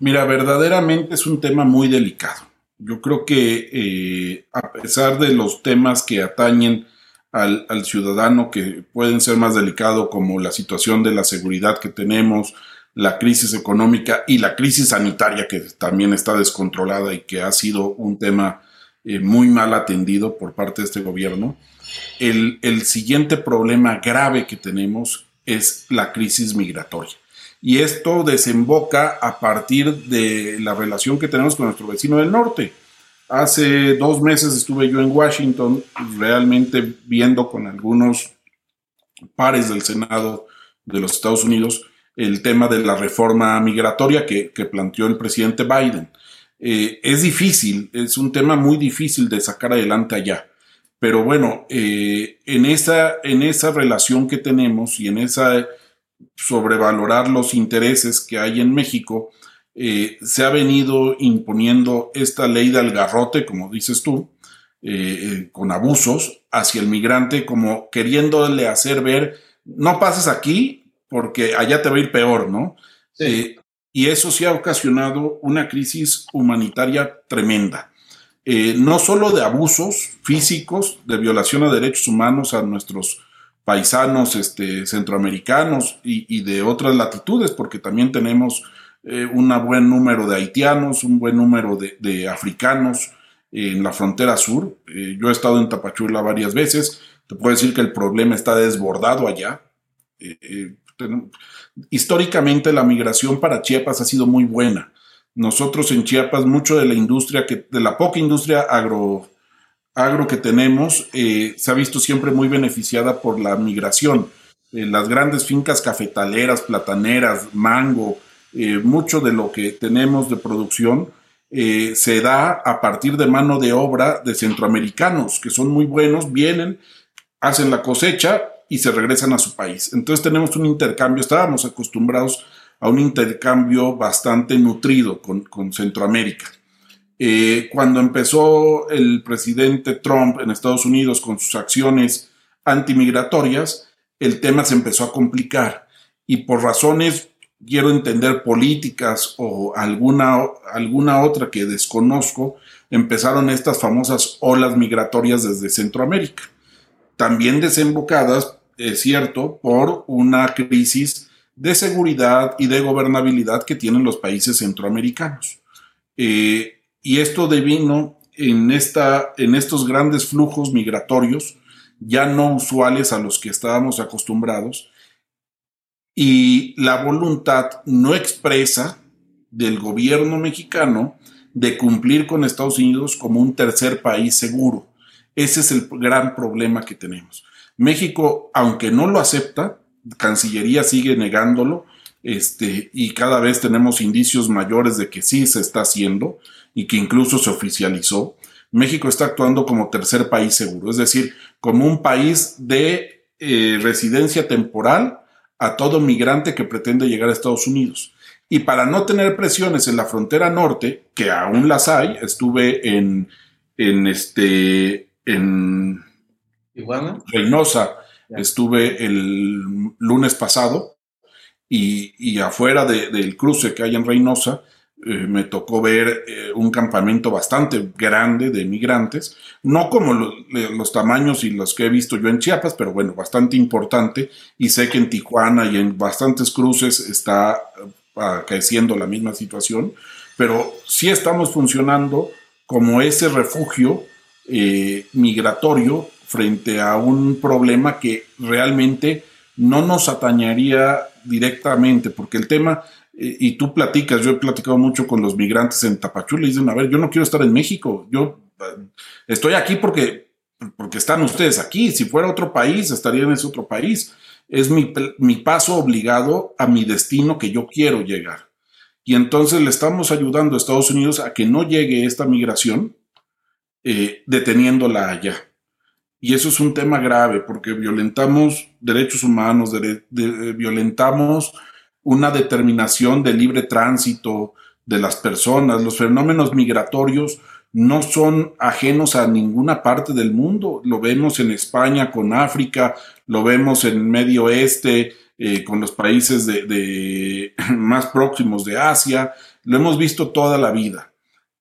Mira, verdaderamente es un tema muy delicado. Yo creo que a pesar de los temas que atañen al, al, ciudadano, que pueden ser más delicados, como la situación de la seguridad que tenemos, la crisis económica y la crisis sanitaria que también está descontrolada y que ha sido un tema eh, muy mal atendido por parte de este gobierno. El, siguiente problema grave que tenemos es la crisis migratoria. Y esto desemboca a partir de la relación que tenemos con nuestro vecino del norte. Hace dos meses estuve yo en Washington realmente viendo con algunos pares del Senado de los Estados Unidos el tema de la reforma migratoria que, planteó el presidente Biden. Eh, es difícil, es un tema muy difícil de sacar adelante allá. Pero bueno, eh, en, esa, en esa relación que tenemos y en esa sobrevalorar los intereses que hay en México, eh, se ha venido imponiendo esta ley del garrote, como dices tú, con abusos hacia el migrante, como queriéndole hacer ver, no pases aquí, porque allá te va a ir peor, ¿no? Sí. Eh, y eso sí ha ocasionado una crisis humanitaria tremenda. Eh, no solo de abusos físicos, de violación a derechos humanos a nuestros paisanos este, centroamericanos y, de otras latitudes, porque también tenemos eh, un buen número de haitianos, un buen número de, africanos en la frontera sur. Eh, yo he estado en Tapachula varias veces, te puedo decir que el problema está desbordado allá. históricamente la migración para Chiapas ha sido muy buena nosotros en Chiapas, mucho de la industria, de la poca industria agro, agro que tenemos, eh, se ha visto siempre muy beneficiada por la migración. Eh, las grandes fincas cafetaleras, plataneras, mango, eh, mucho de lo que tenemos de producción se da a partir de mano de obra de centroamericanos, que son muy buenos, vienen, hacen la cosecha y se regresan a su país. Entonces tenemos un intercambio, estábamos acostumbrados a un intercambio bastante nutrido con, Centroamérica. Eh, cuando empezó el presidente Trump en Estados Unidos con sus acciones antimigratorias, el tema se empezó a complicar y por razones, quiero entender, políticas o alguna, alguna otra que desconozco, empezaron estas famosas olas migratorias desde Centroamérica, también desembocadas, es cierto, por una crisis de seguridad y de gobernabilidad que tienen los países centroamericanos. Eh, y esto devino en, esta, en estos grandes flujos migratorios, ya no usuales a los que estábamos acostumbrados, y la voluntad no expresa del gobierno mexicano de cumplir con Estados Unidos como un tercer país seguro. Ese es el gran problema que tenemos. México, aunque no lo acepta, Cancillería sigue negándolo este, y cada vez tenemos indicios mayores de que sí se está haciendo y que incluso se oficializó. México está actuando como tercer país seguro, es decir, como un país de eh, residencia temporal a todo migrante que pretende llegar a Estados Unidos. Y para no tener presiones en la frontera norte, que aún las hay, estuve en, en este, en Reynosa, Estuve el lunes pasado y, afuera del cruce que hay en Reynosa, eh, me tocó ver eh, un campamento bastante grande de migrantes, no como los tamaños y los que he visto yo en Chiapas, pero bueno, bastante importante, y sé que en Tijuana y en bastantes cruces está uh, creciendo la misma situación, pero sí estamos funcionando como ese refugio eh, migratorio frente a un problema que realmente no nos atañaría directamente, porque el tema, eh, y tú platicas, yo he platicado mucho con los migrantes en Tapachula y dicen, a ver, yo no quiero estar en México, yo eh, estoy aquí porque, porque están ustedes aquí, si fuera otro país, estaría en ese otro país. Es mi, mi paso obligado a mi destino que yo quiero llegar. Y entonces le estamos ayudando a Estados Unidos a que no llegue esta migración eh, deteniéndola allá. Y eso es un tema grave porque violentamos derechos humanos, violentamos una determinación de libre tránsito de las personas. Los fenómenos migratorios no son ajenos a ninguna parte del mundo. Lo vemos en España con África, lo vemos en Medio Oeste eh, con los países de, más próximos de Asia. Lo hemos visto toda la vida.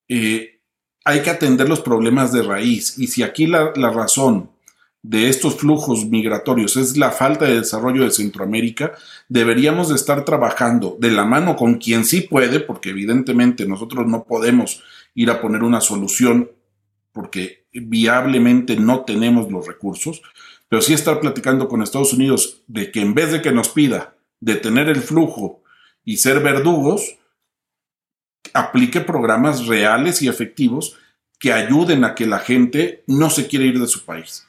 Eh, hay que atender los problemas de raíz. Y si aquí la, razón de estos flujos migratorios es la falta de desarrollo de Centroamérica, deberíamos de estar trabajando de la mano con quien sí puede, porque evidentemente nosotros no podemos ir a poner una solución porque viablemente no tenemos los recursos, pero sí estar platicando con Estados Unidos de que en vez de que nos pida detener el flujo y ser verdugos, aplique programas reales y efectivos que ayuden a que la gente no se quiera ir de su país.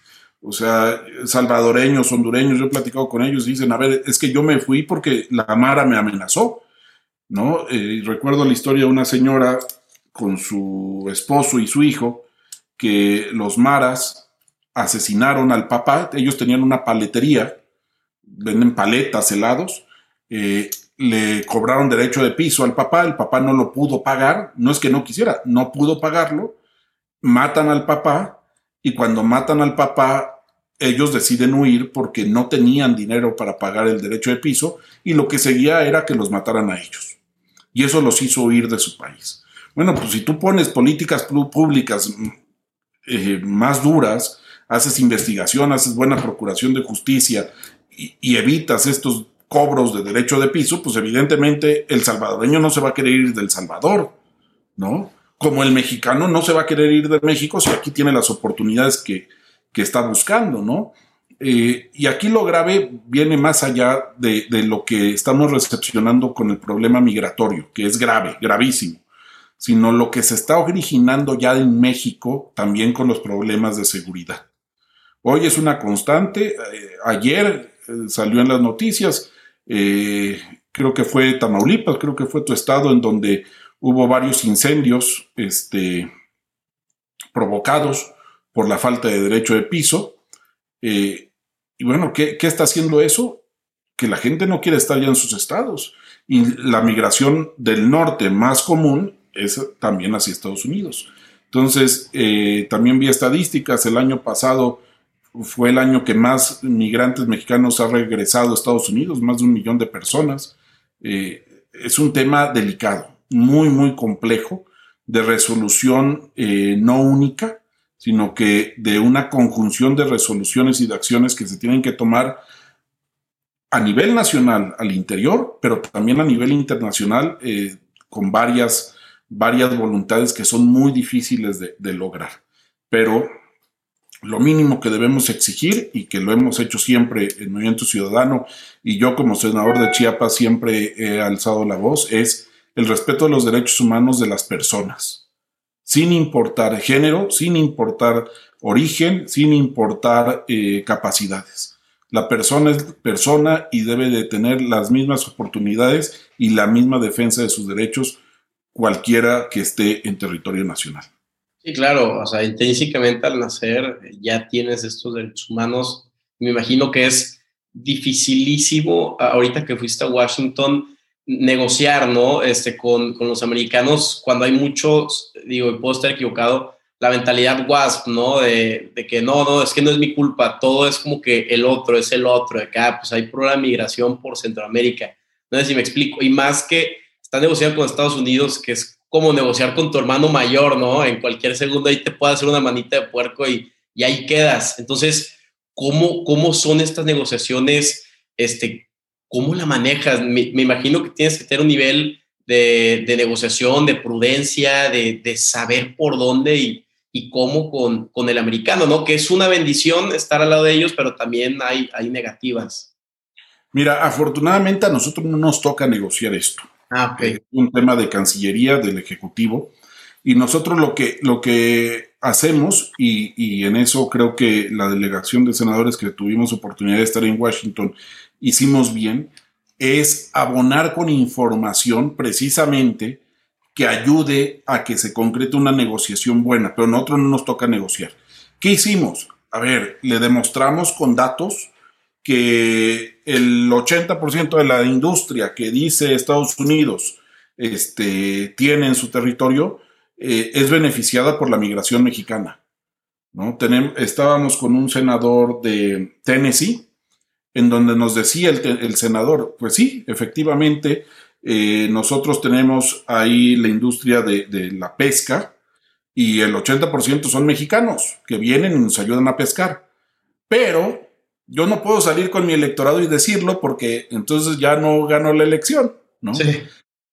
O sea, salvadoreños, hondureños, yo he platicado con ellos dicen, a ver, es que yo me fui porque la Mara me amenazó, ¿no? Eh, recuerdo la historia de una señora con su esposo y su hijo, que los maras asesinaron al papá, ellos tenían una paletería, venden paletas, helados, eh, le cobraron derecho de piso al papá, el papá no lo pudo pagar, no es que no quisiera, no pudo pagarlo, matan al papá y cuando matan al papá ellos deciden huir porque no tenían dinero para pagar el derecho de piso y lo que seguía era que los mataran a ellos. y eso los hizo huir de su país. Bueno, pues si tú pones políticas públicas mm, eh, más duras, haces investigación, haces buena procuración de justicia y, evitas estos cobros de derecho de piso, pues evidentemente el salvadoreño no se va a querer ir del Salvador, ¿no? Como el mexicano no se va a querer ir de México si aquí tiene las oportunidades que, que está buscando, ¿no? Eh, y aquí lo grave viene más allá de, lo que estamos recepcionando con el problema migratorio, que es grave, gravísimo, sino lo que se está originando ya en México también con los problemas de seguridad. Hoy es una constante, eh, ayer eh, salió en las noticias, creo que fue Tamaulipas, creo que fue tu estado en donde hubo varios incendios este, provocados por la falta de derecho de piso. Eh, y bueno, ¿qué, está haciendo eso? Que la gente no quiere estar ya en sus estados. Y la migración del norte más común es también hacia Estados Unidos. Entonces, eh, también vi estadísticas, el año pasado fue el año que más migrantes mexicanos ha regresado a Estados Unidos, más de un millón de personas. Eh, es un tema delicado, muy, muy complejo, de resolución no única, sino que de una conjunción de resoluciones y de acciones que se tienen que tomar a nivel nacional al interior, pero también a nivel internacional eh, con varias, varias voluntades que son muy difíciles de, lograr. Pero lo mínimo que debemos exigir y que lo hemos hecho siempre el Movimiento Ciudadano y yo como senador de Chiapas siempre he alzado la voz es el respeto a los derechos humanos de las personas sin importar género, sin importar origen, sin importar eh, capacidades. La persona es persona y debe de tener las mismas oportunidades y la misma defensa de sus derechos cualquiera que esté en territorio nacional. Sí, claro, o sea, intrínsecamente al nacer ya tienes estos derechos humanos. Me imagino que es dificilísimo, ahorita que fuiste a Washington, negociar, ¿no? Este, con, con, los americanos cuando hay muchos, digo, y puedo equivocado, la mentalidad WASP, ¿no? De, de, que no, no, es que no es mi culpa, todo es como que el otro, es el otro, de acá, pues hay pura migración por Centroamérica. No sé si me explico. Y más que está negociando con Estados Unidos, que es como negociar con tu hermano mayor, ¿no? En cualquier segundo ahí te puede hacer una manita de puerco y, y ahí quedas. Entonces, ¿cómo, ¿cómo son estas negociaciones? Este, ¿Cómo la manejas? Me, imagino que tienes que tener un nivel de, negociación, de prudencia, de, saber por dónde y, cómo con, con, el americano, ¿no? Que es una bendición estar al lado de ellos, pero también hay, hay negativas. Mira, afortunadamente a nosotros no nos toca negociar esto. Ah, Es un tema de Cancillería, del Ejecutivo. Y nosotros lo que, lo que hacemos, y, y, en eso creo que la delegación de senadores que tuvimos oportunidad de estar en Washington hicimos bien, es abonar con información precisamente que ayude a que se concrete una negociación buena, pero nosotros no nos toca negociar. ¿Qué hicimos? A ver, le demostramos con datos que el 80% de la industria que dice Estados Unidos este, tiene en su territorio eh, es beneficiada por la migración mexicana. ¿no? Tenemos, estábamos con un senador de Tennessee en donde nos decía el, senador, pues sí, efectivamente, eh, nosotros tenemos ahí la industria de, la pesca y el 80% son mexicanos que vienen y nos ayudan a pescar. Pero yo no puedo salir con mi electorado y decirlo porque entonces ya no gano la elección, ¿no? Sí.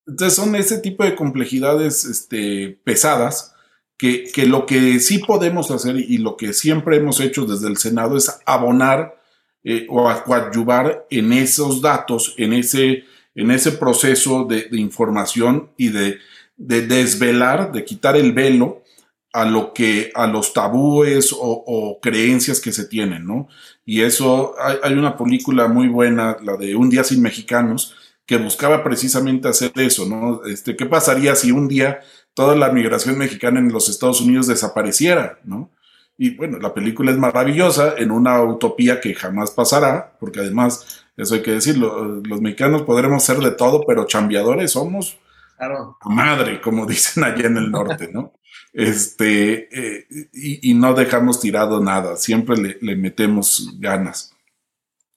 Entonces son ese tipo de complejidades este, pesadas que, que lo que sí podemos hacer y lo que siempre hemos hecho desde el Senado es abonar eh, o a coadyuvar en esos datos, en ese, en ese proceso de, información y de, desvelar, de quitar el velo a lo que, a los tabúes o, creencias que se tienen, ¿no? Y eso, hay, una película muy buena, la de Un día sin mexicanos, que buscaba precisamente hacer eso, ¿no? Este, ¿qué pasaría si un día toda la migración mexicana en los Estados Unidos desapareciera, ¿no? Y bueno, la película es maravillosa en una utopía que jamás pasará, porque además, eso hay que decirlo, los mexicanos podremos ser de todo, pero chambeadores somos claro. madre, como dicen allá en el norte, ¿no? este, eh, y, no dejamos tirado nada, siempre le, metemos ganas.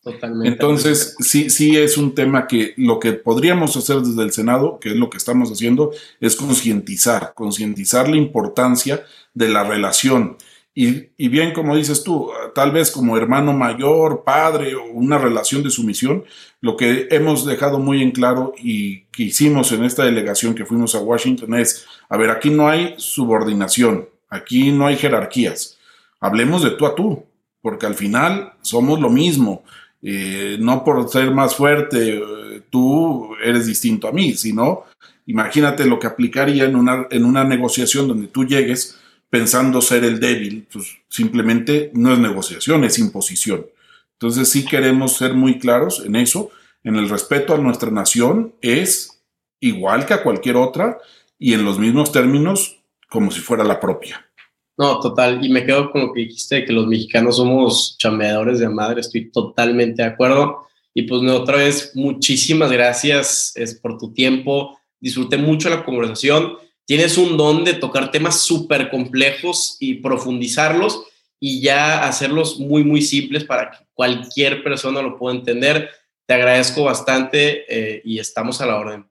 Totalmente. Entonces, sí, sí es un tema que lo que podríamos hacer desde el Senado, que es lo que estamos haciendo, es concientizar, concientizar la importancia de la relación. Y, bien, como dices tú, tal vez como hermano mayor, padre o una relación de sumisión, lo que hemos dejado muy en claro y que hicimos en esta delegación que fuimos a Washington es, a ver, aquí no hay subordinación, aquí no hay jerarquías, hablemos de tú a tú, porque al final somos lo mismo. Eh, no por ser más fuerte, eh, tú eres distinto a mí, sino imagínate lo que aplicaría en una, en una negociación donde tú llegues pensando ser el débil, pues simplemente no es negociación, es imposición. Entonces sí queremos ser muy claros en eso, en el respeto a nuestra nación es igual que a cualquier otra y en los mismos términos como si fuera la propia. No, total. Y me quedo con lo que dijiste, que los mexicanos somos chambeadores de madre. Estoy totalmente de acuerdo. Y pues otra vez, muchísimas gracias es, por tu tiempo. Disfruté mucho la conversación. Tienes un don de tocar temas súper complejos y profundizarlos y ya hacerlos muy, muy simples para que cualquier persona lo pueda entender. Te agradezco bastante eh, y estamos a la orden.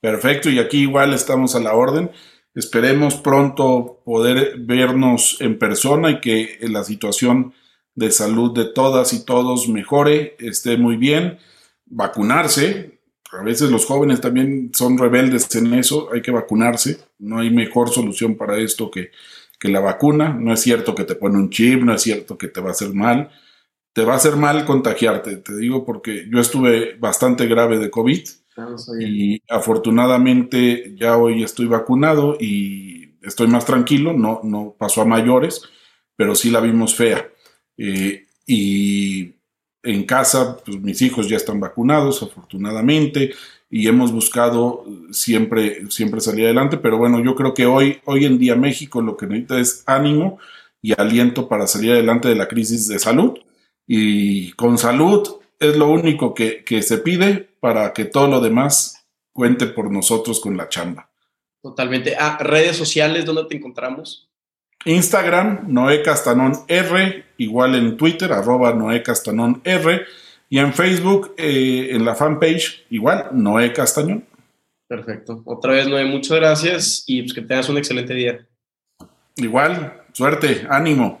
Perfecto, y aquí igual estamos a la orden. Esperemos pronto poder vernos en persona y que la situación de salud de todas y todos mejore, esté muy bien. Vacunarse. A veces los jóvenes también son rebeldes en eso, hay que vacunarse. No hay mejor solución para esto que, que la vacuna. No es cierto que te pone un chip, no es cierto que te va a hacer mal. Te va a hacer mal contagiarte, te digo porque yo estuve bastante grave de COVID y afortunadamente ya hoy estoy vacunado y estoy más tranquilo, no, no pasó a mayores, pero sí la vimos fea. Eh, y en casa, pues mis hijos ya están vacunados, afortunadamente, y hemos buscado siempre, siempre salir adelante, pero bueno, yo creo que hoy, hoy en día México lo que necesita es ánimo y aliento para salir adelante de la crisis de salud. Y con salud es lo único que, que se pide para que todo lo demás cuente por nosotros con la chamba. Totalmente. Ah, redes sociales, ¿dónde te encontramos? Instagram, Noé Castanón R, igual en Twitter, arroba Noé Castanón R, y en Facebook, eh, en la fanpage, igual, Noé Castañón. Perfecto. Otra vez, Noé, muchas gracias y pues que tengas un excelente día. Igual, suerte, ánimo.